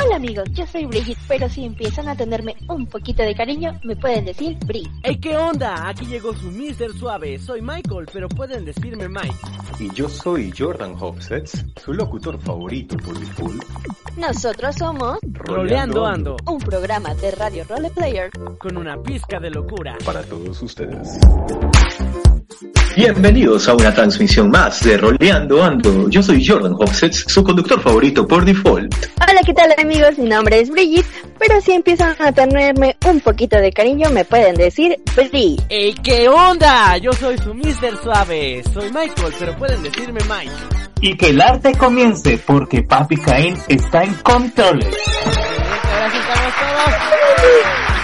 Hola amigos, yo soy Brigitte, pero si empiezan a tenerme un poquito de cariño, me pueden decir Bri. ¡Hey, qué onda! Aquí llegó su Mister Suave. Soy Michael, pero pueden decirme Mike. Y yo soy Jordan Hofsets, su locutor favorito por default. Nosotros somos Roleando Ando, un programa de radio roleplayer con una pizca de locura. Para todos ustedes. Bienvenidos a una transmisión más de Roleando Ando. Yo soy Jordan Hofsets, su conductor favorito por default. Hola, ¿qué tal amigos? Mi nombre es Brigitte, pero si empiezan a tenerme un poquito de cariño, me pueden decir Bri. ¡Ey, qué onda! Yo soy su Mister Suave. Soy Michael, pero pueden decirme Mike. Y que el arte comience, porque Papi Caín está en controles. Ahora sí estamos todos.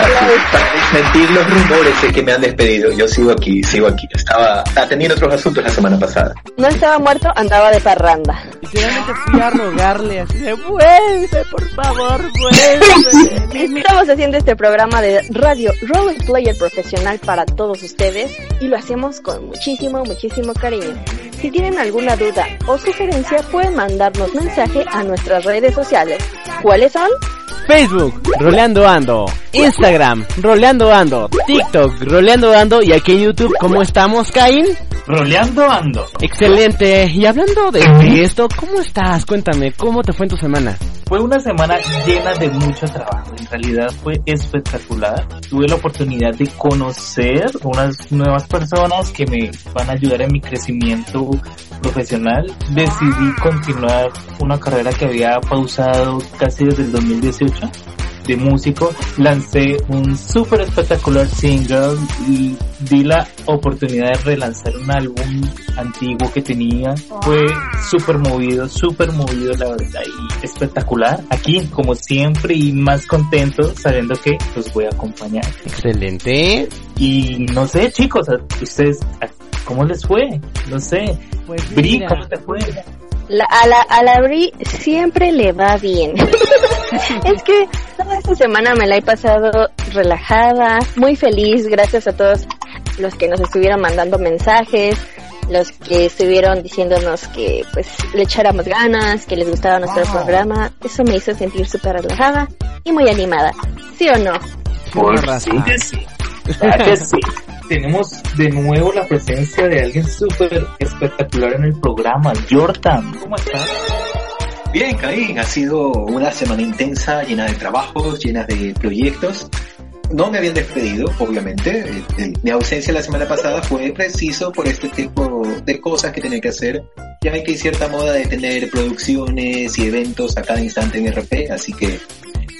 Para desmentir los rumores de que me han despedido, yo sigo aquí, sigo aquí. Estaba atendiendo otros asuntos la semana pasada. No estaba muerto, andaba de parranda. Literalmente fui a rogarle así de vuelve, por favor, vuelve. Estamos haciendo este programa de radio roleplayer profesional para todos ustedes y lo hacemos con muchísimo, muchísimo cariño. Si tienen alguna duda o sugerencia, pueden mandarnos mensaje a nuestras redes sociales. ¿Cuáles son? Facebook, Roleando Ando. Instagram, Roleando Ando. TikTok, Roleando Ando. Y aquí en YouTube, ¿cómo estamos, Caín? Roleando ando. Excelente. Y hablando de esto, ¿cómo estás? Cuéntame, ¿cómo te fue en tu semana? Fue una semana llena de mucho trabajo. En realidad fue espectacular. Tuve la oportunidad de conocer unas nuevas personas que me van a ayudar en mi crecimiento profesional. Decidí continuar una carrera que había pausado casi desde el 2018 de músico, lancé un súper espectacular single y di la oportunidad de relanzar un álbum antiguo que tenía. Fue súper movido, súper movido la verdad y espectacular. Aquí, como siempre y más contento sabiendo que los voy a acompañar. Excelente. Y no sé chicos, ustedes, ¿cómo les fue? No sé. Pues Bri. ¿cómo te fue? La, a, la, a la Bri siempre le va bien. es que toda esta semana me la he pasado relajada, muy feliz, gracias a todos los que nos estuvieron mandando mensajes, los que estuvieron diciéndonos que pues le echáramos ganas, que les gustaba nuestro programa. Eso me hizo sentir súper relajada y muy animada. ¿Sí o no? Por razón. que sí. ¿Verdad que sí? Tenemos de nuevo la presencia de alguien súper espectacular en el programa, Jordan. ¿Cómo estás? Bien, Caín, ha sido una semana intensa, llena de trabajos, llena de proyectos. No me habían despedido, obviamente. Eh, eh, Mi ausencia la semana pasada fue preciso por este tipo de cosas que tenía que hacer. Ya ven que hay cierta moda de tener producciones y eventos a cada instante en RP, así que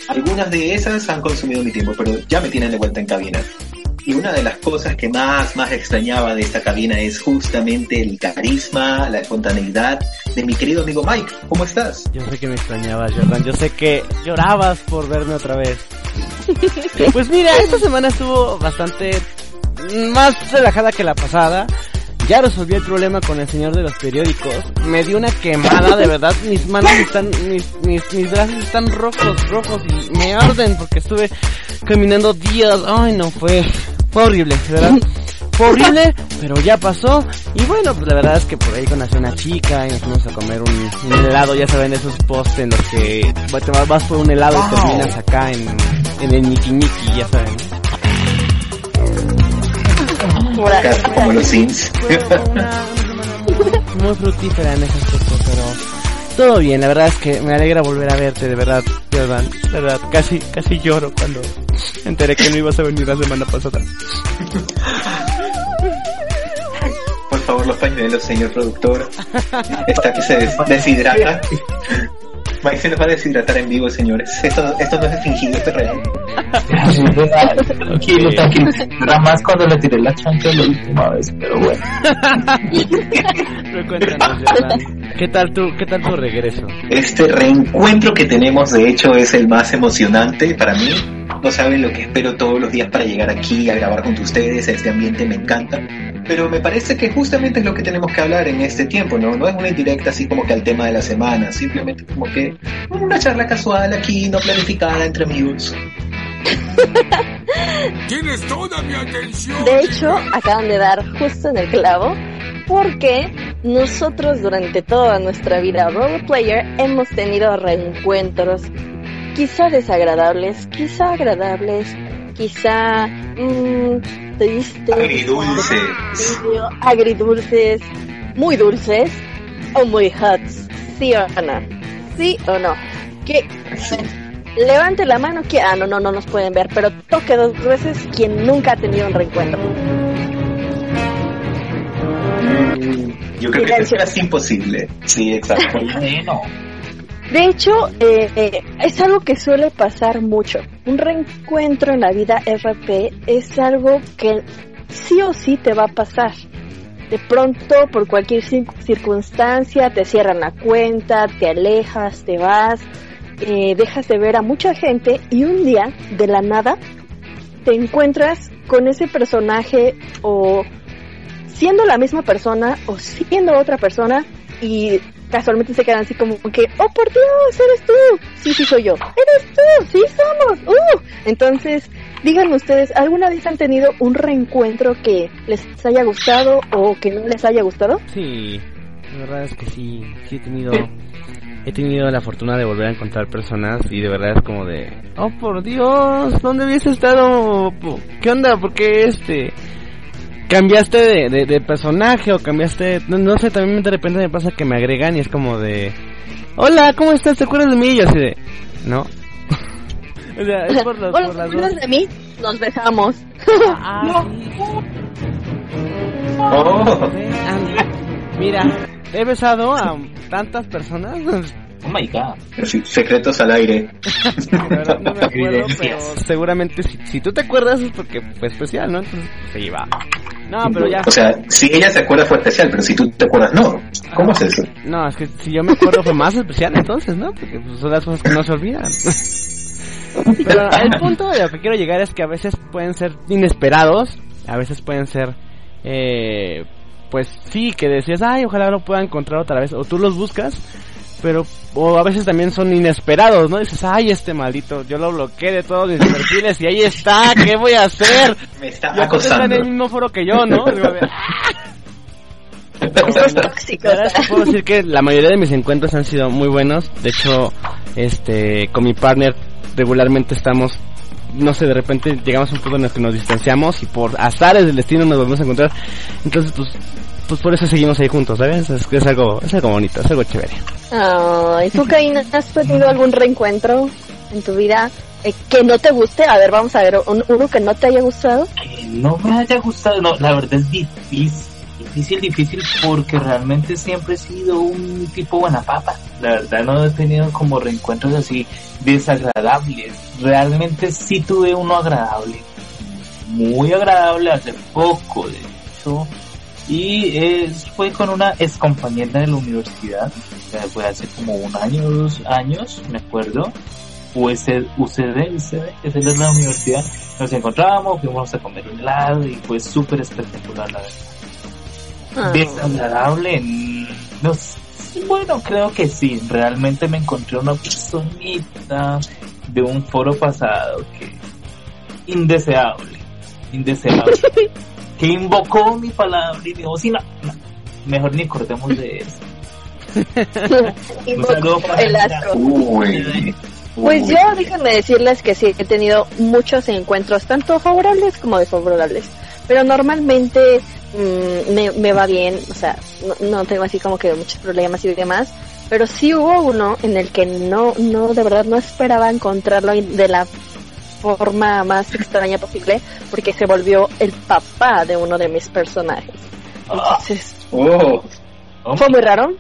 algunas de esas han consumido mi tiempo, pero ya me tienen de vuelta en cabina. Y una de las cosas que más, más extrañaba de esta cabina es justamente el carisma, la espontaneidad de mi querido amigo Mike. ¿Cómo estás? Yo sé que me extrañabas, Jordan. Yo sé que llorabas por verme otra vez. Pues mira, esta semana estuvo bastante más relajada que la pasada. Ya resolví el problema con el señor de los periódicos. Me dio una quemada, de verdad. Mis manos están, mis, mis, mis brazos están rojos, rojos y me arden porque estuve caminando días. Ay, no, fue, fue horrible, verdad. Fue horrible, pero ya pasó. Y bueno, pues la verdad es que por ahí conocí a una chica y nos fuimos a comer un, un helado. Ya saben, esos posts en los que te vas, vas por un helado y terminas acá en, en el Niki Niki, ya saben. Casi como los Sims. Fue una, una semana muy, muy fructífera en aspecto, pero todo bien, la verdad es que me alegra volver a verte, de verdad, Jordan, de verdad, casi, casi lloro cuando enteré que no ibas a venir la semana pasada. Por favor, los pañuelos, señor productor. Esta que se des- deshidrata. Mike se nos va a deshidratar en vivo, señores. Esto, esto no es fingido, esto es real. Tranquilo, tranquilo. Nada más cuando le tiré la chanca la última vez, pero bueno. ¿Qué tal tu, qué tal tu regreso? Este reencuentro que tenemos, de hecho, es el más emocionante para mí. No saben lo que espero todos los días para llegar aquí a grabar con ustedes. Este ambiente me encanta. Pero me parece que justamente es lo que tenemos que hablar en este tiempo, ¿no? No es una indirecta así como que al tema de la semana, simplemente como que una charla casual aquí, no planificada entre amigos. Tienes toda mi atención. De hecho, acaban de dar justo en el clavo porque nosotros durante toda nuestra vida roleplayer hemos tenido reencuentros quizá desagradables, quizá agradables, quizá mmm, tristes, Agridulces. agridulces, muy dulces o muy hot, sí o no, sí o no. Que levante la mano que ah no no no nos pueden ver, pero toque dos veces quien nunca ha tenido un reencuentro. Yo creo que eso es imposible. Sí, exacto. Bueno, De hecho, eh, eh, es algo que suele pasar mucho. Un reencuentro en la vida RP es algo que sí o sí te va a pasar. De pronto, por cualquier cir- circunstancia, te cierran la cuenta, te alejas, te vas, eh, dejas de ver a mucha gente y un día, de la nada, te encuentras con ese personaje o siendo la misma persona o siendo otra persona y casualmente se quedan así como que, oh por Dios, eres tú, sí, sí soy yo, eres tú, sí somos, uh. Entonces, díganme ustedes, ¿alguna vez han tenido un reencuentro que les haya gustado o que no les haya gustado? Sí, la verdad es que sí, sí he tenido, he tenido la fortuna de volver a encontrar personas y de verdad es como de, oh por Dios, ¿dónde habías estado? ¿Qué onda? ¿Por qué este? Cambiaste de, de, de personaje o cambiaste, no, no sé, también de repente me pasa que me agregan y es como de, hola, ¿cómo estás? ¿Te acuerdas de mí? Y yo así de, no. O sea, es por, los- por ¿te las de mí? Nos besamos. Ah, sí. Oh, Mira, he besado a tantas personas. oh my god. secretos al aire. Verdad no me acuerdo, pero seguramente si, si tú te acuerdas es porque fue especial, ¿no? Entonces, sí, va. No, pero ya. O sea, si ella se acuerda fue especial, pero si tú te acuerdas, no. ¿Cómo es eso? No, es que si yo me acuerdo fue más especial entonces, ¿no? Porque pues, son las cosas que no se olvidan. Pero el punto de lo que quiero llegar es que a veces pueden ser inesperados, a veces pueden ser, eh, pues sí, que decías, ay, ojalá lo pueda encontrar otra vez, o tú los buscas, pero, o a veces también son inesperados, ¿no? Dices, ay, este maldito, yo lo bloqueé de todos mis perfiles y ahí está, ¿qué voy a hacer? Me está Y está en acosando. el mismo foro que yo, ¿no? Esos tóxicos. la verdad es que puedo decir que la mayoría de mis encuentros han sido muy buenos. De hecho, este, con mi partner regularmente estamos, no sé, de repente llegamos a un punto en el que nos distanciamos y por azares del destino nos volvemos a encontrar. Entonces, pues, pues por eso seguimos ahí juntos, ¿sabes? Es, es algo, es algo bonito, es algo chévere. Ay, ¿tú, Caína, has tenido algún reencuentro en tu vida eh, que no te guste? A ver, vamos a ver, un- uno que no te haya gustado. Que no me haya gustado, no, la verdad es difícil, difícil, difícil porque realmente siempre he sido un tipo buena papa. La verdad no he tenido como reencuentros así desagradables. Realmente sí tuve uno agradable, muy agradable hace poco, de hecho. Y eh, fue con una ex compañera de la universidad, sea, fue hace como un año, dos años, me acuerdo. UCD, UCD, el de la universidad, nos encontrábamos, fuimos a comer un helado y fue súper espectacular la verdad. Ah. Desagradable, mm, no bueno, creo que sí, realmente me encontré una personita de un foro pasado que indeseable, indeseable, que invocó mi palabra y dijo, sí, no, no, mejor ni cortemos de eso. Y Un saludo para el asco. Uy. Pues Uy. yo, déjenme decirles que sí, he tenido muchos encuentros, tanto favorables como desfavorables. Pero normalmente mm, me, me va bien, o sea, no, no tengo así como que muchos problemas y demás. Pero sí hubo uno en el que no, no, de verdad no esperaba encontrarlo de la forma más extraña posible, porque se volvió el papá de uno de mis personajes. Entonces, Oh, Oh, fue muy raro.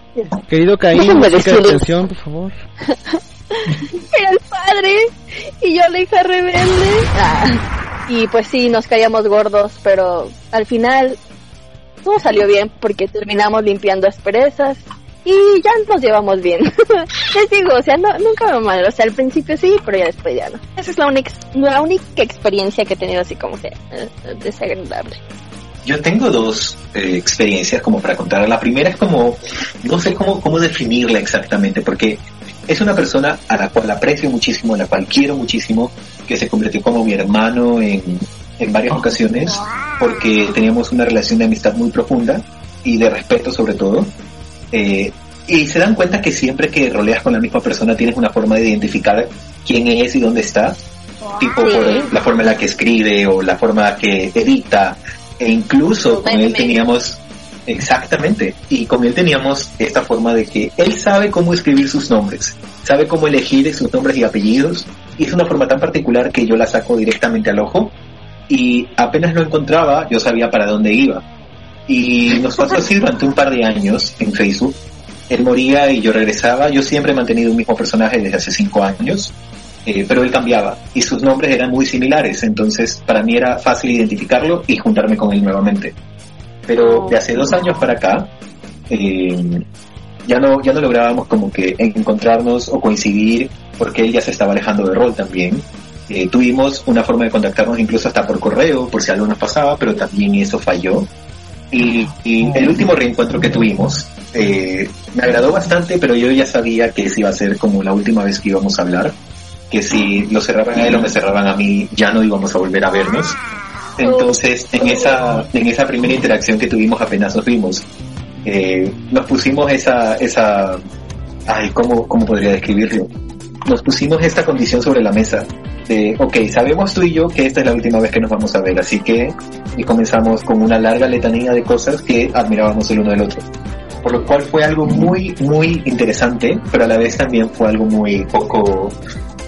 Querido Caín, atención, por favor. era el padre y yo la hija rebelde. Ah, y pues sí, nos caíamos gordos, pero al final todo salió bien porque terminamos limpiando asperezas y ya nos llevamos bien. Les digo, o sea, no, nunca me mal, o sea, al principio sí, pero ya después ya no. Esa es la única, la única experiencia que he tenido así como que eh, desagradable. Yo tengo dos eh, experiencias como para contar. La primera es como, no sé cómo, cómo definirla exactamente, porque es una persona a la cual aprecio muchísimo, a la cual quiero muchísimo, que se convirtió como mi hermano en, en varias ocasiones, porque teníamos una relación de amistad muy profunda y de respeto sobre todo. Eh, y se dan cuenta que siempre que roleas con la misma persona tienes una forma de identificar quién es y dónde está, tipo Sí. por la forma en la que escribe o la forma que edita, e incluso con él teníamos Exactamente. Y con él teníamos esta forma de que él sabe cómo escribir sus nombres, sabe cómo elegir sus nombres y apellidos, y es una forma tan particular que yo la saco directamente al ojo, y apenas lo encontraba, yo sabía para dónde iba. Y nos pasó así durante un par de años en Facebook. Él moría y yo regresaba. Yo siempre he mantenido un mismo personaje desde hace cinco años, eh, pero él cambiaba y sus nombres eran muy similares, entonces para mí era fácil identificarlo y juntarme con él nuevamente pero de hace dos años para acá eh, ya no ya no lográbamos como que encontrarnos o coincidir porque él ya se estaba alejando de rol también Eh, tuvimos una forma de contactarnos incluso hasta por correo por si algo nos pasaba pero también eso falló. Y, y el último reencuentro que tuvimos eh, me agradó bastante pero yo ya sabía que esa iba a ser como la última vez que íbamos a hablar que si lo cerraban a él o me cerraban a mí ya no íbamos a volver a vernos. Entonces, en esa, en esa primera interacción que tuvimos apenas nos vimos, eh, nos pusimos esa, esa, ay, ¿cómo, ¿cómo podría describirlo? Nos pusimos esta condición sobre la mesa de, ok, sabemos tú y yo que esta es la última vez que nos vamos a ver, así que, y comenzamos con una larga letanía de cosas que admirábamos el uno del otro. Por lo cual fue algo muy, muy interesante, pero a la vez también fue algo muy poco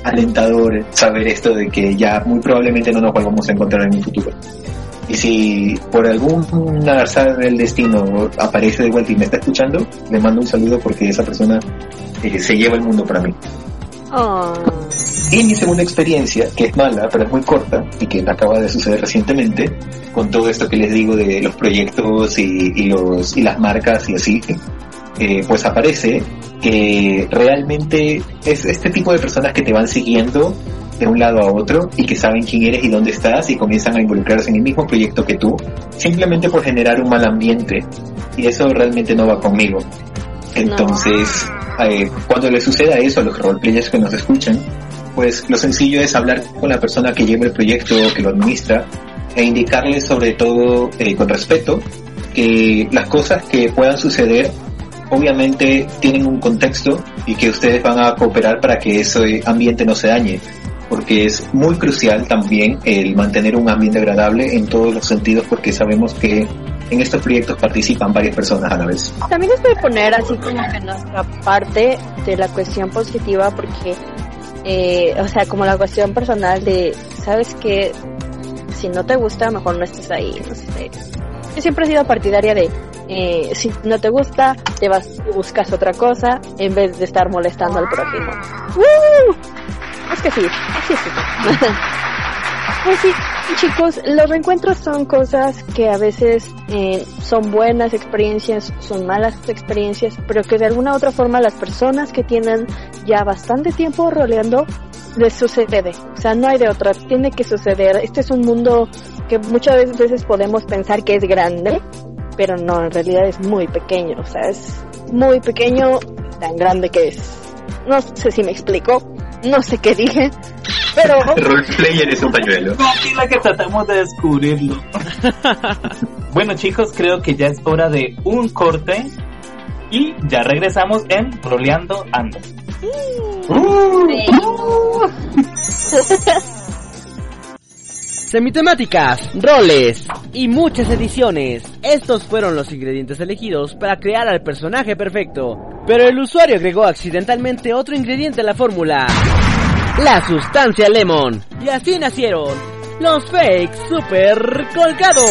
alentador saber esto de que ya muy probablemente no nos volvamos a encontrar en un futuro. Y si por algún azar del destino aparece de vuelta y me está escuchando, le mando un saludo porque esa persona eh, se lleva el mundo para mí. Oh. Y mi segunda experiencia, que es mala, pero es muy corta y que acaba de suceder recientemente, con todo esto que les digo de los proyectos y, y los, y las marcas y así, eh, pues aparece que realmente es este tipo de personas que te van siguiendo de un lado a otro y que saben quién eres y dónde estás y comienzan a involucrarse en el mismo proyecto que tú, simplemente por generar un mal ambiente. Y eso realmente no va conmigo. Entonces, eh, cuando le suceda eso a los roleplayers que nos escuchan, pues lo sencillo es hablar con la persona que lleva el proyecto o que lo administra e indicarle sobre todo eh, con respeto que las cosas que puedan suceder obviamente tienen un contexto y que ustedes van a cooperar para que ese ambiente no se dañe porque es muy crucial también el mantener un ambiente agradable en todos los sentidos porque sabemos que en estos proyectos participan varias personas a la vez. También les voy a poner así como que nuestra parte de la cuestión positiva porque, eh, o sea, como la cuestión personal de, sabes que si no te gusta, mejor no estés ahí. No sé. Yo siempre he sido partidaria de, eh, si no te gusta, te vas y buscas otra cosa en vez de estar molestando al prójimo. ¡Woo! Es que sí, así es. Pues sí, chicos, los reencuentros son cosas que a veces eh, son buenas experiencias, son malas experiencias, pero que de alguna u otra forma las personas que tienen ya bastante tiempo roleando les sucede. O sea, no hay de otra, tiene que suceder. Este es un mundo que muchas veces podemos pensar que es grande, pero no, en realidad es muy pequeño. O sea, es muy pequeño, tan grande que es. No sé si me explico, no sé qué dije, pero... Roleplayer es un pañuelo. Tranquila que tratamos de descubrirlo. bueno chicos, creo que ya es hora de un corte y ya regresamos en Roleando Ando. Semitemáticas, roles y muchas ediciones. Estos fueron los ingredientes elegidos para crear al personaje perfecto. Pero el usuario agregó accidentalmente otro ingrediente a la fórmula. La sustancia lemon. Y así nacieron los fakes super colgados.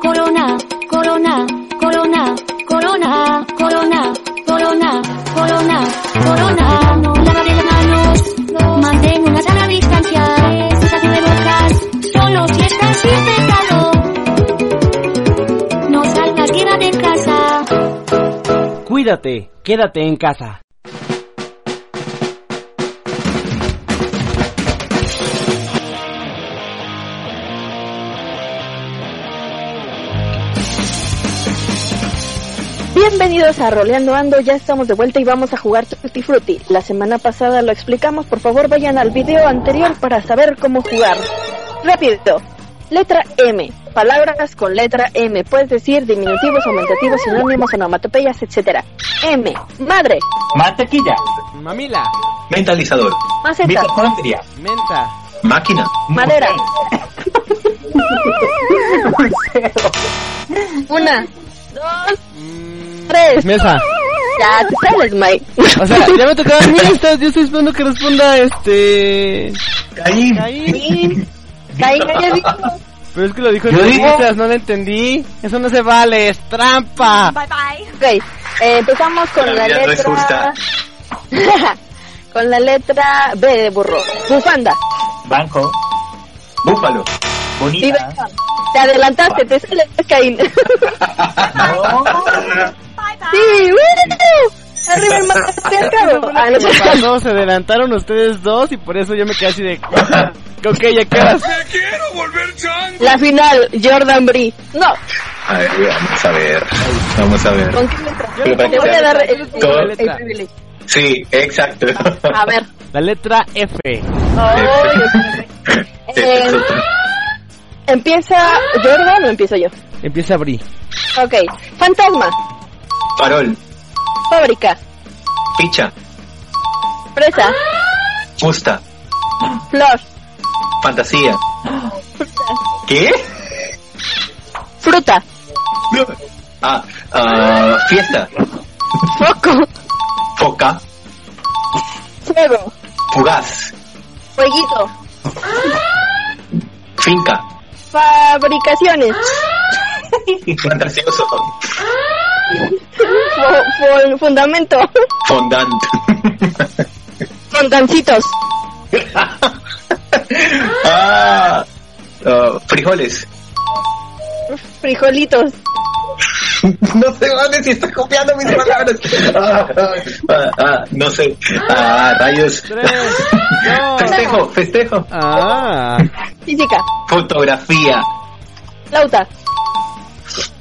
Corona, corona, corona, corona, corona, corona, corona, corona. Lavaré Cuídate, quédate en casa. Bienvenidos a Roleando Ando, ya estamos de vuelta y vamos a jugar Tutti Frutti. La semana pasada lo explicamos, por favor vayan al video anterior para saber cómo jugar. Rápido. Letra M. Palabras con letra M. Puedes decir diminutivos, aumentativos, sinónimos, onomatopeyas, etc. M. Madre. Mantequilla. Mamila, Mentalizador. Maceta. Mitocondria. menta, Máquina. Madera. Una. Dos. mm, Tres. mesa. Ya te sales, Mike. O sea, ya me tocaba a mí, estás- yo estoy esperando que responda este... Caín. Caín. Caín, ya. Pero es que lo dijo en digo- no lo entendí. Eso no se vale, es trampa. Ok, eh, empezamos con La la, vida no es letra... con la letra B de burro. Bufanda. Banco. Búfalo. Bonita. Diversión. Te adelantaste, te sale Caín. No. sí, ¡woo! Arriba el matriarcado. Ah, no ¿Qué sé. pasó? Se adelantaron ustedes dos y por eso yo me quedé así de... Ok, ya quedas. ¡Me quiero volver chango! La final, Jordan Bree. No, A ver, vamos a ver. Vamos a ver. ¿con qué letra? Te voy a dar el, privilegio. Sí, exacto. A ver. La letra F. Ay, eh, ¿Empieza Jordan o empiezo yo? Empieza a abrir. Ok. Fantasma. Farol. Fábrica. Ficha. Presa. Fusta. Flor. Fantasía. ¿Qué? Fruta. Ah, ah, fiesta. Foco. Foca. Fuego. Fugaz. Fueguito. Finca. Fabricaciones. Fantasioso. Fundamento. Fondant. Fontancitos. ah, ah, frijoles. Frijolitos. No sé dónde si está copiando mis palabras. Ah, ah, ah, no sé. Ah, rayos. Tres, dos. Festejo, festejo. Ah. Física. Fotografía. Flauta.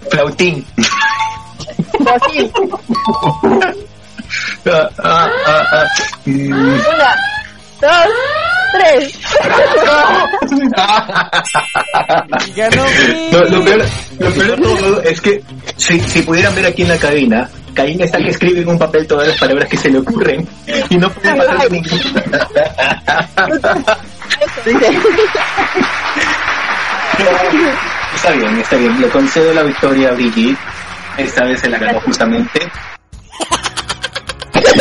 Flautín. Fósil. Ah, ah, ah, ah. Mm. Una. Dos. Tres. Ganó. No, lo, peor, lo peor de todo es que si, si pudieran ver aquí en la cabina, Caín está que escribe en un papel todas las palabras que se le ocurren y no puede pasar ninguna. Dice. está bien, está bien. Le concedo la victoria a Brigitte. Esta vez se la ganó justamente.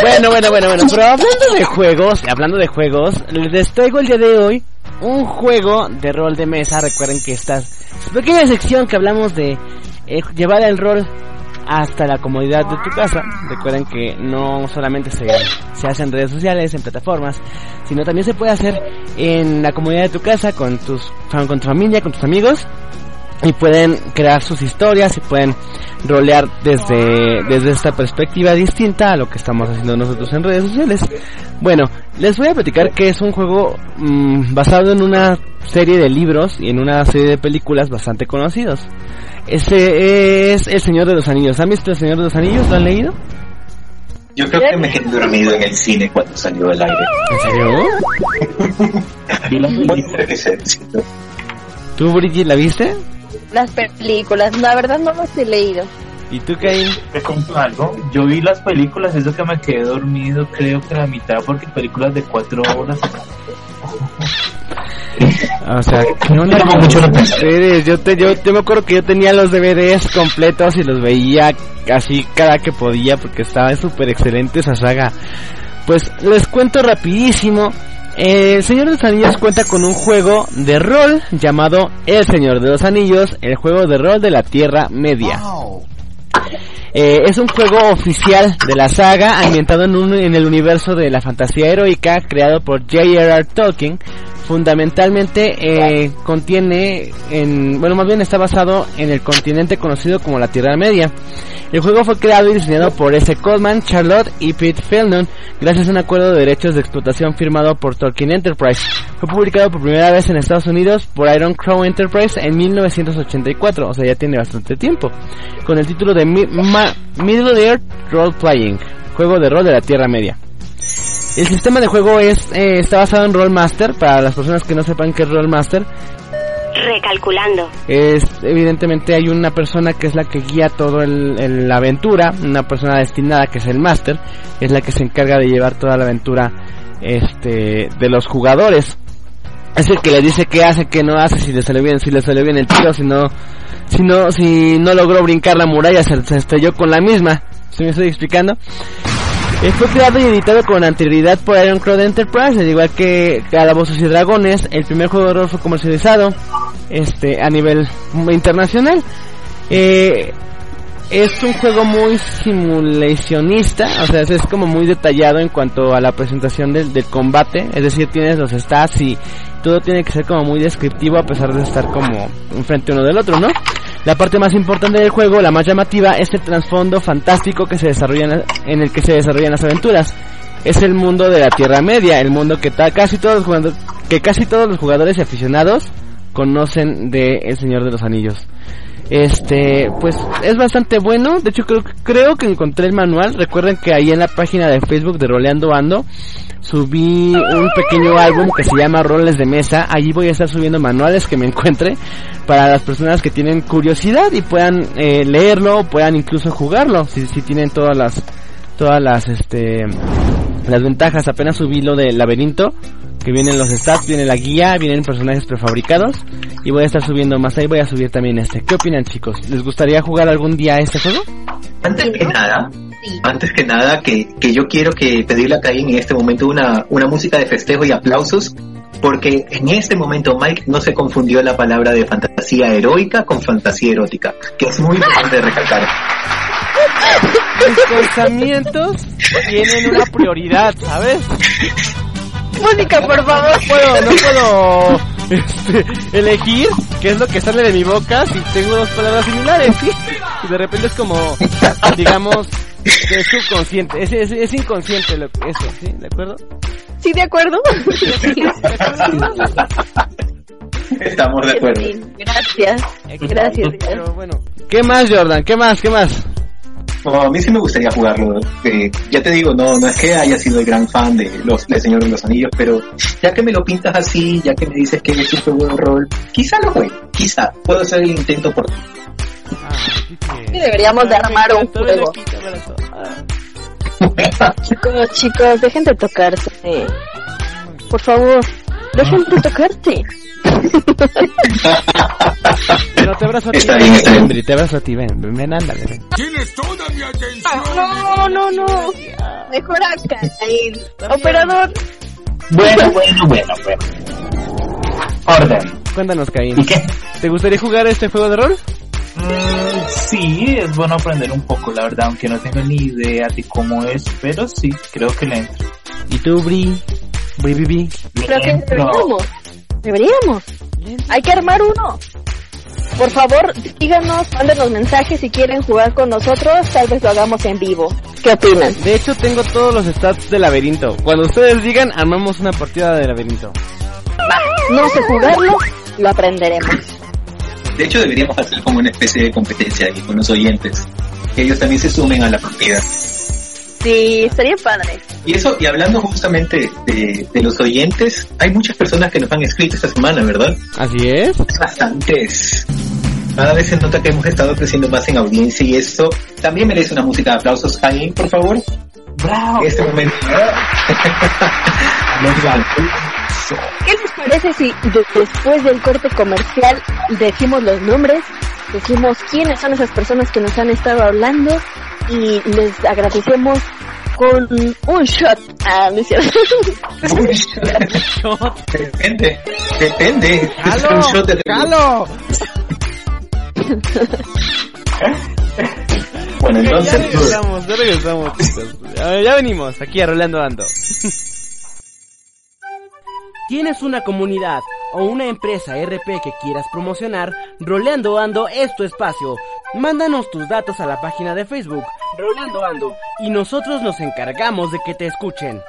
Bueno, bueno, bueno, bueno, pero hablando de juegos, hablando de juegos, les traigo el día de hoy un juego de rol de mesa. Recuerden que esta pequeña sección que hablamos de eh, llevar el rol hasta la comodidad de tu casa. Recuerden que no solamente se, se hace en redes sociales, en plataformas, sino también se puede hacer en la comodidad de tu casa con tus con tu familia, con tus amigos y pueden crear sus historias y pueden rolear desde, desde esta perspectiva distinta a lo que estamos haciendo nosotros en redes sociales. Bueno, les voy a platicar que es un juego mm, basado en una serie de libros y en una serie de películas bastante conocidos. Ese es El Señor de los Anillos. ¿Han visto El Señor de los Anillos? ¿Lo han leído? Yo creo que me quedé dormido en el cine cuando salió al aire. ¿En serio? ¿Tú, Brigitte, la viste? Las películas. La verdad no las he leído. ¿Y tú, Caín? Te cuento algo. Yo vi las películas, eso que me quedé dormido, creo que la mitad, porque películas de cuatro horas. O sea, ¿qué onda Llama con mucho la ustedes? Yo, te, yo, yo me acuerdo que yo tenía los DVDs completos y los veía así cada que podía porque estaba súper excelente esa saga. Pues les cuento rapidísimo. Eh, El Señor de los Anillos cuenta con un juego de rol llamado El Señor de los Anillos, el juego de rol de la Tierra Media. Eh, es un juego oficial de la saga ambientado en, un- en el universo de la fantasía heroica creado por J.R.R. Tolkien. Fundamentalmente eh, contiene, en, bueno, más bien está basado en el continente conocido como la Tierra Media. El juego fue creado y diseñado por S. Coleman, Charlotte y Pete Feldman gracias a un acuerdo de derechos de explotación firmado por Tolkien Enterprise. Fue publicado por primera vez en Estados Unidos por Iron Crow Enterprise en 1984, o sea, ya tiene bastante tiempo, con el título de Middle Earth Role Playing, juego de rol de la Tierra Media. El sistema de juego es eh, está basado en Rollmaster. Para las personas que no sepan qué es Rollmaster, recalculando. Es evidentemente hay una persona que es la que guía toda la aventura, una persona destinada que es el Master, es la que se encarga de llevar toda la aventura este de los jugadores. Es el que le dice qué hace, qué no hace, si le sale bien, si le sale bien el tiro, si no, si no, si no logró brincar la muralla, se, se estrelló con la misma. ¿Se me estoy explicando? Fue creado y editado con anterioridad por Iron Crow Enterprise, al igual que Calabozos y Dragones. El primer juego de rol fue comercializado este, a nivel internacional. Eh, es un juego muy simulacionista, o sea, es como muy detallado en cuanto a la presentación del, combate, es decir, tienes los stats y todo tiene que ser como muy descriptivo a pesar de estar como enfrente uno del otro, ¿no? La parte más importante del juego, la más llamativa, es el trasfondo fantástico que se desarrolla en el que se desarrollan las aventuras. Es el mundo de la Tierra Media, el mundo que casi todos los que casi todos los jugadores y aficionados conocen de El Señor de los Anillos. Este, pues es bastante bueno. De hecho, creo, creo que encontré el manual. Recuerden que ahí en la página de Facebook de Roleando Ando subí un pequeño álbum que se llama Roles de Mesa. Allí voy a estar subiendo manuales que me encuentre para las personas que tienen curiosidad y puedan eh, leerlo, puedan incluso jugarlo si, si tienen todas las todas las este las ventajas. Apenas subí lo del laberinto que vienen los stats, viene la guía, vienen personajes prefabricados y voy a estar subiendo más ahí, voy a subir también este. ¿Qué opinan chicos? ¿Les gustaría jugar algún día este juego? Antes que nada, antes que nada que, que yo quiero que pedirle a Caín en este momento una, una música de festejo y aplausos porque en este momento Mike no se confundió la palabra de fantasía heroica con fantasía erótica, que es muy importante recalcar. Mis pensamientos tienen una prioridad, ¿sabes? Mónica, por favor. No puedo, no puedo este, elegir qué es lo que sale de mi boca si tengo dos palabras similares, ¿sí? Y de repente es como, digamos, es subconsciente, es, es, inconsciente lo, eso, ¿sí? ¿De acuerdo? Sí, de acuerdo. Estamos de acuerdo. Gracias. Gracias. Pero bueno, ¿qué más, Jordan? ¿Qué más? ¿Qué más? A mí sí me gustaría jugarlo. Eh, ya te digo, no, no es que haya sido el gran fan de los de Señor de los Anillos, pero ya que me lo pintas así, ya que me dices que es un de rol, quizá lo juegue, quizá. Puedo hacer el intento por ti. Ah, deberíamos de armar un juego. chicos, chicos, dejen de tocarse. Por favor, dejen de tocarte. Te abrazo a ti, ven, te abrazo a ti, ven, ven, ándale, ven. Tienes toda mi atención. No, no, no. Mejor acá, ahí. Operador. Bueno, bueno, bueno, bueno. Orden. Cuéntanos, Caín. ¿Y qué? ¿Te gustaría jugar este juego de rol? Mm, sí, es bueno aprender un poco, la verdad, aunque no tengo ni idea de cómo es, pero sí, creo que le entro. ¿Y tú, Bri? Bri, Bri, Bri? Creo que deberíamos. Deberíamos. Hay que armar uno. Por favor, díganos, los mensajes si quieren jugar con nosotros, tal vez lo hagamos en vivo. ¿Qué opinan? De hecho, tengo todos los stats de laberinto. Cuando ustedes digan, armamos una partida de laberinto. no sé jugarlo, lo aprenderemos. De hecho, deberíamos hacer como una especie de competencia ahí con los oyentes. Que ellos también se sumen a la partida. Sí, estaría padre. Y eso, y hablando justamente de, de, los oyentes, hay muchas personas que nos han escrito esta semana, ¿verdad? Así es. Bastantes. Cada vez se nota que hemos estado creciendo más en audiencia y eso también merece una música de aplausos. Jaime, por favor. Bravo. Este momento. ¿Qué les parece si después del corte comercial decimos los nombres, decimos quiénes son esas personas que nos han estado hablando y les agradecemos con un shot. Ah, no es cierto. un shot. Depende, depende. ¡Calo! un shot de ¡Calo! bueno, entonces. Ya regresamos, ya regresamos, chicos. Ya venimos, aquí a Rolando Ando. ¿Tienes una comunidad o una empresa RP que quieras promocionar? Roleando Ando es tu espacio. Mándanos tus datos a la página de Facebook, Roleando Ando, y nosotros nos encargamos de que te escuchen.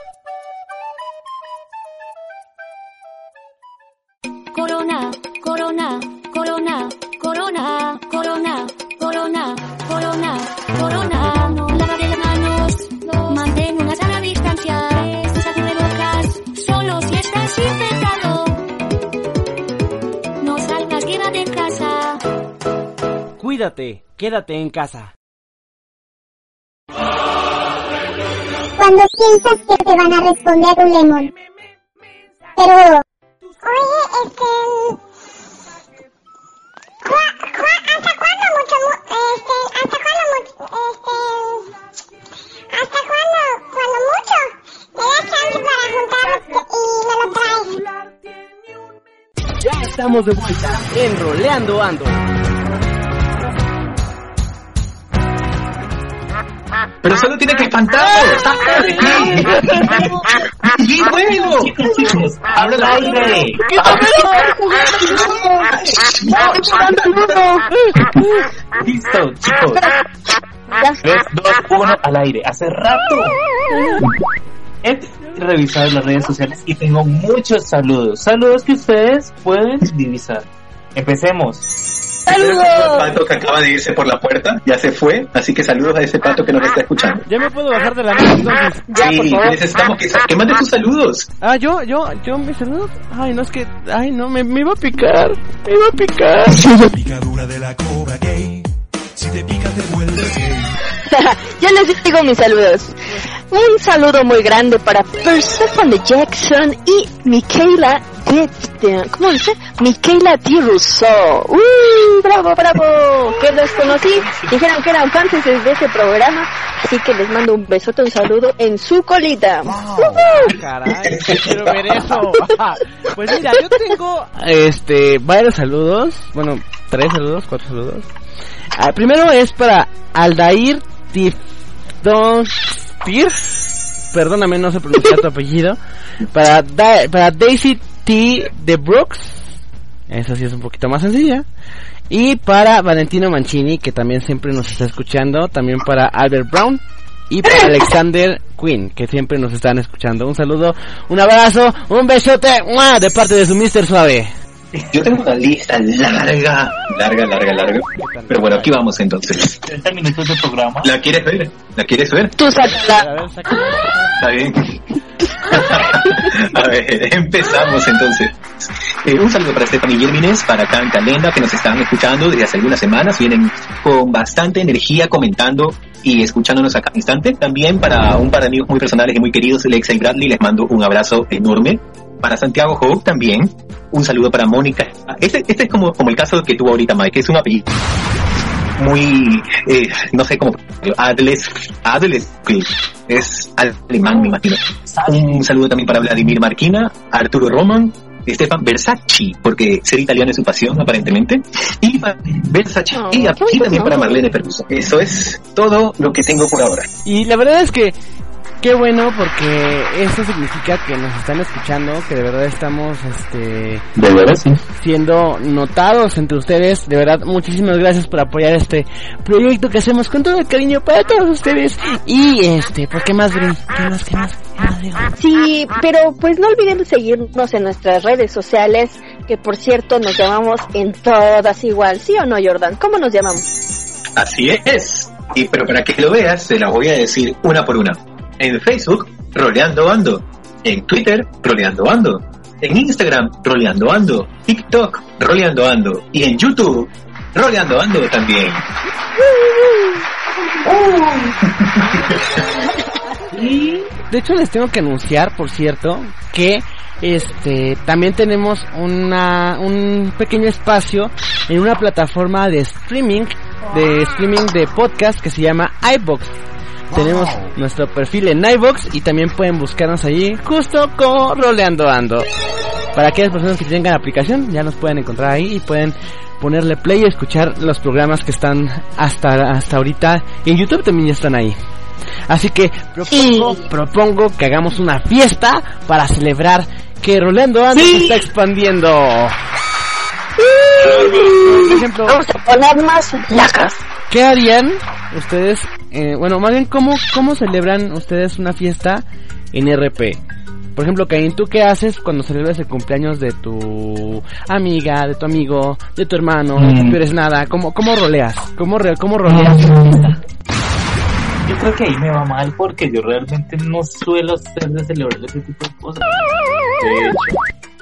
Cuídate, quédate en casa. Cuando piensas que te van a responder un lemon. Pero... Oye, este... Juan, Juan, ¿hasta cuándo mucho, mu- este, hasta cuándo mucho, este, hasta cuándo, cuando mucho, me das chance para juntarlos y me lo traes? Ya estamos de vuelta en Roleando Ando. Pero solo tiene que espantarlo. ¡Y bueno! Chicos, chicos, habla al aire. Listo, chicos. 3, 2, 1, al aire. Hace rato. He revisado las redes sociales y tengo muchos saludos. Saludos que ustedes pueden divisar. Empecemos. ¡Saludos! El pato que acaba de irse por la puerta ya se fue, así que saludos a ese pato que nos está escuchando. Ya me puedo bajar de la mesa entonces. sí, necesitamos que, que mande tus saludos. Ah, yo, yo, yo, mis saludos. Ay, no es que, ay, no, me, me iba a picar. Me iba a picar. Picadura de la cobra gay. Si te pica te vuelves gay. Yo les digo mis saludos. Un saludo muy grande para Persephone Jackson y Michaela de, de- ¿cómo dice? Michaela Di Russo. ¡Uy! ¡Bravo, bravo! Que los conocí, dijeron que eran fans desde ese programa, así que les mando un besote, un saludo en su colita. ¡Ujú! Caray, quiero ver eso. Pues mira, yo tengo este varios saludos, bueno, tres saludos, cuatro saludos. Ah, primero es para Aldair Perdóname, no sé pronunciar tu apellido. Para Da- para Daisy T de Brooks, esa sí es un poquito más sencilla. Y para Valentino Mancini, que también siempre nos está escuchando. También para Albert Brown. Y para Alexander Quinn, que siempre nos están escuchando. Un saludo, un abrazo, un besote ¡mua! de parte de su Mister Suave. Yo tengo una lista larga, larga, larga, larga. Pero bueno, aquí vamos entonces. 30 minutos de programa. ¿La quieres ver? ¿La quieres ver? Tú sácala. Está bien. A ver, empezamos entonces. Eh, un saludo para Stephanie Guilmines, para Can Calenda, que nos están escuchando desde hace algunas semanas. Vienen con bastante energía comentando y escuchándonos a cada instante. También para un par de amigos muy personales y muy queridos, Lexa y Bradley, les mando un abrazo enorme. Para Santiago Hope también, un saludo para Mónica. Este, este es como, como el caso que tuvo ahorita Mike, que es un apellido muy, eh, no sé cómo, Adles, Adles, es alemán, me imagino. Un saludo también para Vladimir Marquina, Arturo Roman, Estefan Versace, porque ser italiano es su pasión, aparentemente. Y Versace, Oh, y aquí bonito también para. Marlene Ferguson. Eso es todo lo que tengo por ahora. Y la verdad es que qué bueno porque eso significa que nos están escuchando, que de verdad estamos este De verdad, sí. siendo notados entre ustedes. De verdad, muchísimas gracias por apoyar este proyecto que hacemos con todo el cariño para todos ustedes. Y este, pues qué más, Bri? ¿Qué más, qué más? ¿Qué más digo? Sí, pero pues no olviden seguirnos en nuestras redes sociales, que por cierto nos llamamos en todas igual, ¿sí o no, Jordan? ¿Cómo nos llamamos? Así es. Y pero para que lo veas, se las voy a decir una por una. En Facebook, Roleando Ando. En Twitter, Roleando Ando. En Instagram, Roleando Ando. TikTok, Roleando Ando. Y en YouTube, Roleando Ando también. De hecho, les tengo que anunciar, por cierto, que este también tenemos una un pequeño espacio en una plataforma de streaming, de streaming de podcast que se llama iBox. Tenemos nuestro perfil en iBox y también pueden buscarnos allí justo como Roleando Ando. Para aquellas personas que tengan aplicación, ya nos pueden encontrar ahí y pueden ponerle play y escuchar los programas que están hasta hasta ahorita y en YouTube también ya están ahí. Así que propongo, propongo que hagamos una fiesta para celebrar que Rolando Ando se está expandiendo. Por ejemplo, Vamos a poner más lacas. ¿qué harían ustedes? Eh, bueno, más bien, ¿cómo, ¿cómo celebran ustedes una fiesta en RP? Por ejemplo, Caín, ¿tú qué haces cuando celebras el cumpleaños de tu amiga, de tu amigo, de tu hermano, Mm. tu eres nada? ¿Cómo, cómo roleas? ¿Cómo, re- cómo roleas fiesta? Yo creo que ahí me va mal porque yo realmente no suelo ser de celebrar ese tipo de cosas. De hecho,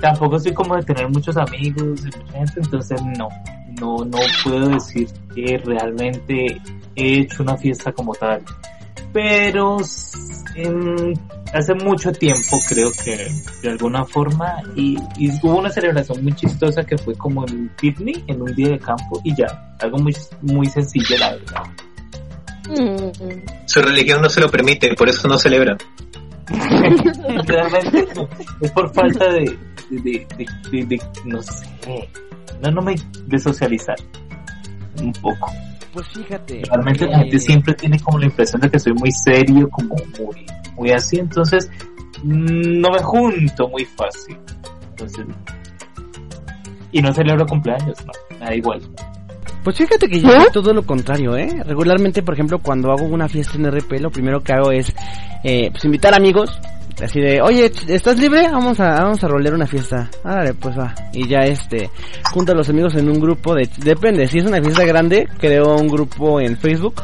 tampoco soy como de tener muchos amigos y mucha gente, entonces no, no, no puedo decir que realmente he hecho una fiesta como tal. Pero hace mucho tiempo creo que de alguna forma y, y hubo una celebración muy chistosa que fue como en un picnic, en un día de campo y ya, algo muy, muy sencillo la verdad. Su religión no se lo permite, por eso no celebra. Realmente no, es por falta de, de, de, de- de- de- no sé, no, no me, de socializar un poco. Pues fíjate. Realmente la gente siempre tiene como la impresión de que soy muy serio, como muy, muy así, entonces no me junto muy fácil. Entonces, y no celebro cumpleaños, no, me da igual. Pues fíjate que yo hago todo lo contrario, ¿eh? Regularmente, por ejemplo, cuando hago una fiesta en RP, lo primero que hago es eh, pues invitar amigos. Así de, oye, ¿estás libre? Vamos a, vamos a rolear una fiesta. Árale, pues va. Y ya este, junto a los amigos en un grupo de, depende, si es una fiesta grande, creo un grupo en Facebook.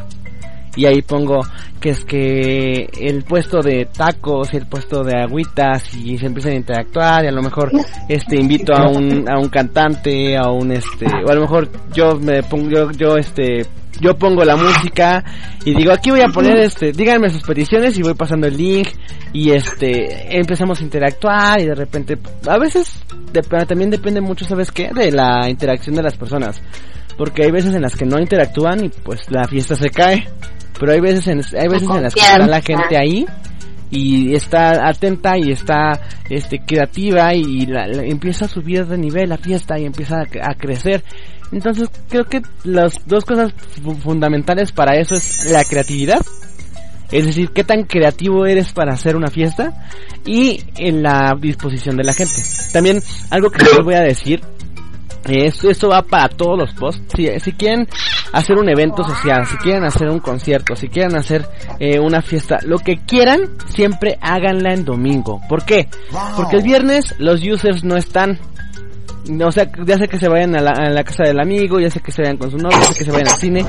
Y ahí pongo que es que el puesto de tacos y el puesto de agüitas y se empiezan a interactuar y a lo mejor este invito a un a un cantante a un este o a lo mejor yo me pongo yo, yo este yo pongo la música y digo aquí voy a poner este díganme sus peticiones y voy pasando el link y este empezamos a interactuar y de repente a veces dep- también depende mucho sabes qué de la interacción de las personas porque hay veces en las que no interactúan y pues la fiesta se cae pero hay veces en, hay veces en las que está la gente ahí y está atenta y está este creativa y la- empieza a subir de nivel la fiesta y empieza a, a crecer entonces creo que las dos cosas fu- fundamentales para eso es la creatividad es decir, qué tan creativo eres para hacer una fiesta y en la disposición de la gente. También algo que les voy a decir esto, esto va para todos los posts. Si, si quieren hacer un evento social, si quieren hacer un concierto, si quieren hacer eh, una fiesta, lo que quieran, siempre háganla en domingo. ¿Por qué? Porque el viernes los users no están. O sea, ya sea que se vayan a la, a la casa del amigo, ya sea que se vayan con su novio, ya sea que se vayan al cine,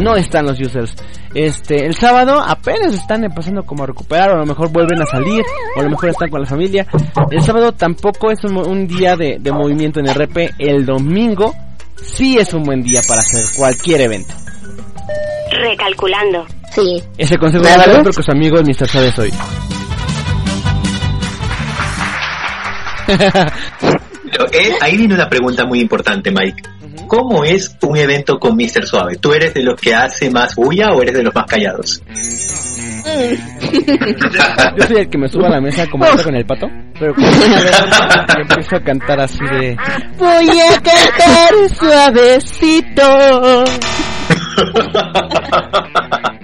no están los users. Este, el sábado apenas están empezando como a recuperar, o a lo mejor vuelven a salir, o a lo mejor están con la familia. El sábado tampoco es un, un día de, de movimiento en RP, el domingo sí es un buen día para hacer cualquier evento. Recalculando. Sí. Ese consejo ¿La lo verdad? doy porque su amigo Mr. Suárez hoy. Pero, eh, ahí viene una pregunta muy importante, Mike. ¿Cómo es un evento con Mr. Suave? ¿Tú eres de los que hace más bulla o eres de los más callados? Yo soy el que me subo a la mesa como con el pato, pero empiezo a cantar así de Voy a cantar suavecito.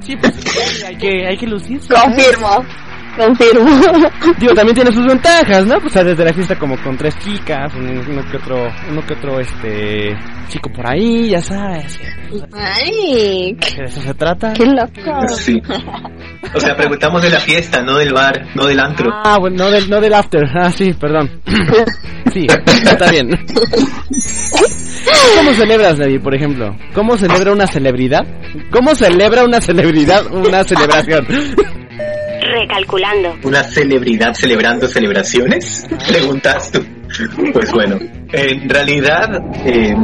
Sí, pues hay que, hay que lucirse. Confirmo. Confirmo. Digo, también tiene sus ventajas, ¿no? Pues desde la fiesta como con tres chicas, un- uno que otro, uno que otro, este, chico por ahí, ya sabes. Ay, De eso se trata. qué loco. Sí. O sea, preguntamos de la fiesta, no del bar, no del antro. Ah, bueno, no del, no del after. Ah, sí, perdón. Sí, está bien. ¿Cómo celebras, David, por ejemplo? ¿Cómo celebra una celebridad? ¿Cómo celebra una celebridad una celebración? Recalculando. ¿Una celebridad celebrando celebraciones? Preguntas tú. Pues bueno, en realidad eh,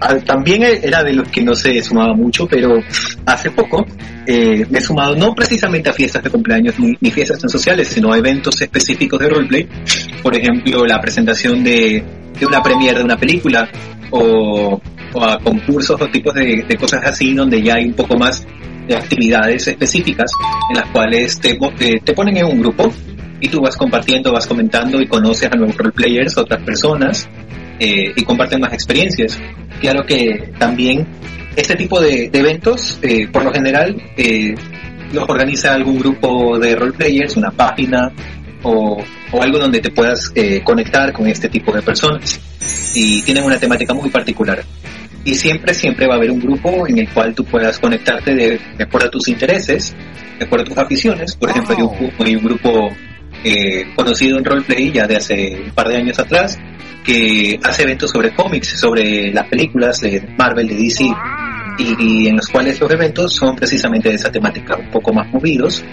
al- también era de los que no se sumaba mucho, pero hace poco eh, me he sumado no precisamente a fiestas de cumpleaños ni, fiestas tan sociales, sino a eventos específicos de roleplay. Por ejemplo, la presentación de, de una premiere de una película o, o a concursos o tipos de, de cosas así donde ya hay un poco más de actividades específicas en las cuales te, te, te ponen en un grupo y tú vas compartiendo, vas comentando y conoces a nuevos roleplayers, otras personas eh, y comparten más experiencias. Claro que también este tipo de, de eventos, eh, por lo general, eh, los organiza algún grupo de roleplayers, una página o, o algo donde te puedas eh, conectar con este tipo de personas. Y tienen una temática muy particular. Y siempre, siempre va a haber un grupo en el cual tú puedas conectarte de, de acuerdo a tus intereses, de acuerdo a tus aficiones. Por ejemplo, hay un, hay un grupo eh, conocido en roleplay ya de hace un par de años atrás que hace eventos sobre cómics, sobre las películas de Marvel, de DC, y, en los cuales los eventos son precisamente de esa temática, un poco más movidos,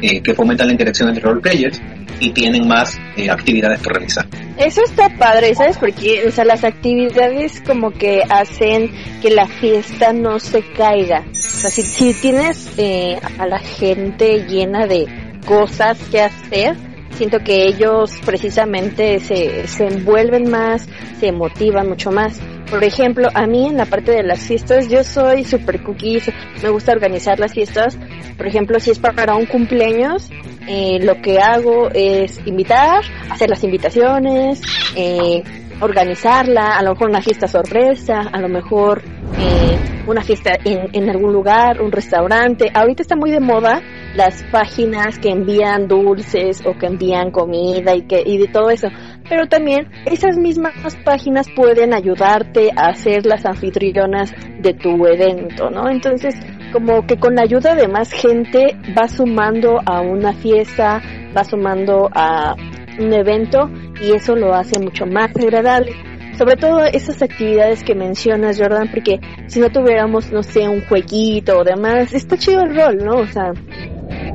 eh, que fomentan la interacción entre roleplayers y tienen más eh, actividades por realizar. Eso está padre, ¿sabes? Porque, o sea, las actividades como que hacen que la fiesta no se caiga. O sea, si, si tienes eh, a la gente llena de cosas que hacer, siento que ellos precisamente se, se envuelven más, se motivan mucho más. Por ejemplo, a mí en la parte de las fiestas, yo soy super cookies, me gusta organizar las fiestas. Por ejemplo, si es para un cumpleaños, eh, lo que hago es invitar, hacer las invitaciones, eh, organizarla, a lo mejor una fiesta sorpresa, a lo mejor eh, una fiesta en, en algún lugar, un restaurante. Ahorita está muy de moda las páginas que envían dulces o que envían comida y que y de todo eso. Pero también esas mismas páginas pueden ayudarte a ser las anfitrionas de tu evento, ¿no? Entonces, como que con la ayuda de más gente va sumando a una fiesta, va sumando a un evento y eso lo hace mucho más agradable. Sobre todo esas actividades que mencionas, Jordan, porque si no tuviéramos, no sé, un jueguito o demás, está chido el rol, ¿no? O sea,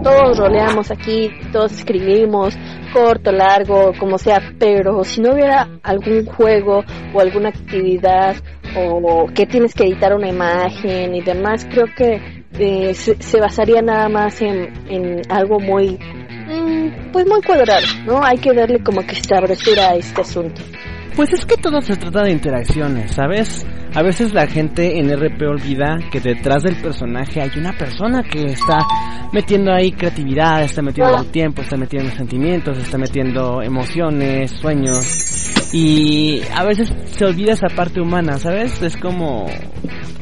todos roleamos aquí, todos escribimos, corto, largo, como sea, pero si no hubiera algún juego o alguna actividad o que tienes que editar una imagen y demás, creo que eh, se, se, basaría nada más en, en algo muy, mm, pues muy cuadrado, ¿no? Hay que darle como que sabrosura a este asunto. Pues es que todo se trata de interacciones, ¿sabes? A veces la gente en RP olvida que detrás del personaje hay una persona que está metiendo ahí creatividad, está metiendo tiempo, está metiendo sentimientos, está metiendo emociones, sueños. Y a veces se olvida esa parte humana, ¿sabes? Es como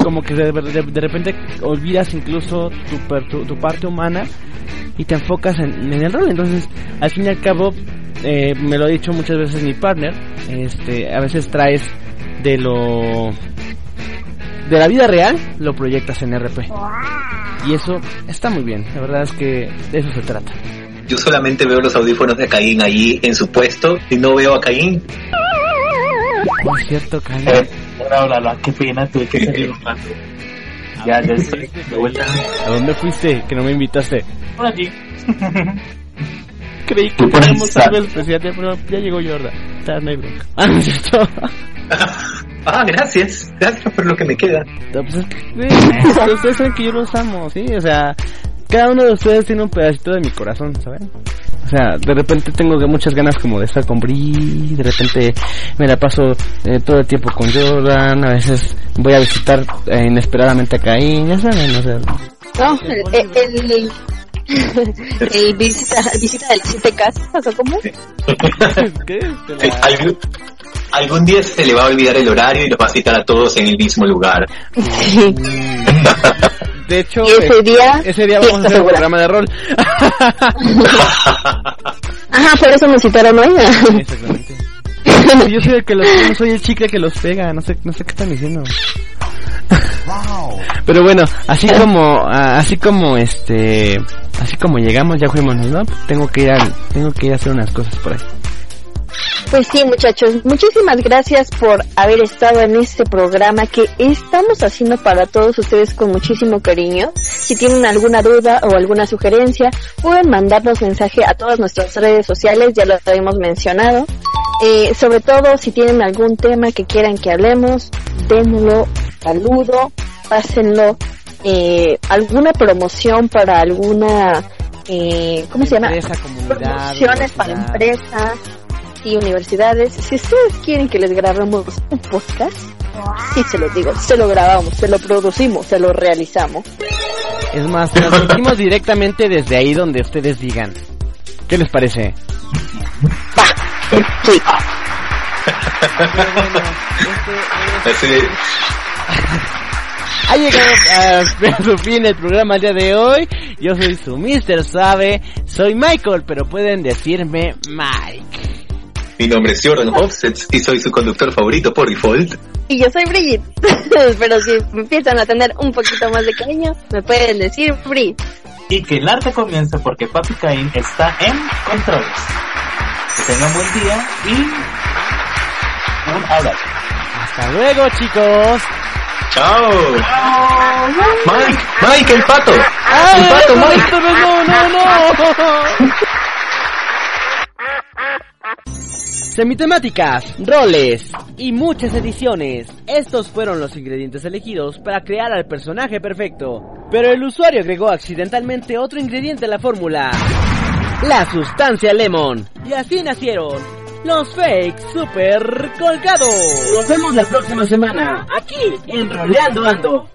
como que de, de, de repente olvidas incluso tu, tu, tu, parte humana y te enfocas en, en el rol. Entonces, al fin y al cabo, eh, me lo ha dicho muchas veces mi partner, este, a veces traes de lo de la vida real lo proyectas en RP. Y eso está muy bien, la verdad es que de eso se trata. Yo solamente veo los audífonos de Caín allí en su puesto y no veo a Caín. No es cierto, Caín. Eh, hola, hola, qué pena, tuve que salir un rato. Ya, ya estoy de vuelta. ¿A dónde fuiste? Que no me invitaste. Por aquí. Creí que teníamos algo especial, pero ya llegó Jordan. Está no hay bronca. Ah, no es cierto. Ah, gracias. Gracias por lo que me queda. No, pues es que, eh, ustedes saben que yo los amo, ¿sí? O sea, cada uno de ustedes tiene un pedacito de mi corazón, ¿saben? O sea, de repente tengo muchas ganas como de estar con Bri, de repente me la paso eh, todo el tiempo con Jordan, a veces voy a visitar eh, inesperadamente a Caín, ya saben, o sea... No, el, el, el, el visita, visita del siete casas, ¿o cómo? ¿Qué? La... ¿Algún, algún día se le va a olvidar el horario y los va a citar a todos en el mismo lugar. Sí. De hecho, y ese día, ese día vamos a hacer un programa de rol. Ajá, por eso me citaron hoy. Exactamente. Yo soy el que los no soy el chicle que los pega, no sé, no sé qué están diciendo. Pero bueno, así como, así como este, así como llegamos ya fuimos, ¿no? Tengo que ir a, tengo que ir a hacer unas cosas por ahí. Pues sí, muchachos, muchísimas gracias por haber estado en este programa que estamos haciendo para todos ustedes con muchísimo cariño. Si tienen alguna duda o alguna sugerencia, pueden mandarnos mensaje a todas nuestras redes sociales, ya lo habíamos mencionado. Eh, sobre todo, si tienen algún tema que quieran que hablemos, denlo saludo, pásenlo, eh, alguna promoción para alguna, eh, ¿cómo se llama? Promociones para empresas y universidades. Si ustedes quieren que les grabemos un podcast, sí se lo digo, se lo grabamos, se lo producimos, se lo realizamos. Es más, transmitimos directamente desde ahí donde ustedes digan. ¿Qué les parece? Va, sí. Pero bueno, este, este... Ha llegado a su fin el programa el día de hoy. Yo soy su Mr. Sabe, soy Michael, pero pueden decirme Mike. Mi nombre es Jordan Offsets y soy su conductor favorito por default. Y yo soy Brigitte. pero si me empiezan a tener un poquito más de cariño, me pueden decir Bri. Y que el arte comience porque Papi Caín está en controles. Que tengan buen día y un abrazo. Hasta luego, chicos. Chao. Mike, Mike, el pato. ¡Ay, el pato, no, Mike. no, no, no! Semitemáticas, roles y muchas ediciones. Estos fueron los ingredientes elegidos para crear al personaje perfecto. Pero el usuario agregó accidentalmente otro ingrediente a la fórmula. La sustancia lemon. Y así nacieron los fakes super colgados. Nos vemos la próxima semana aquí en Roleando Ando.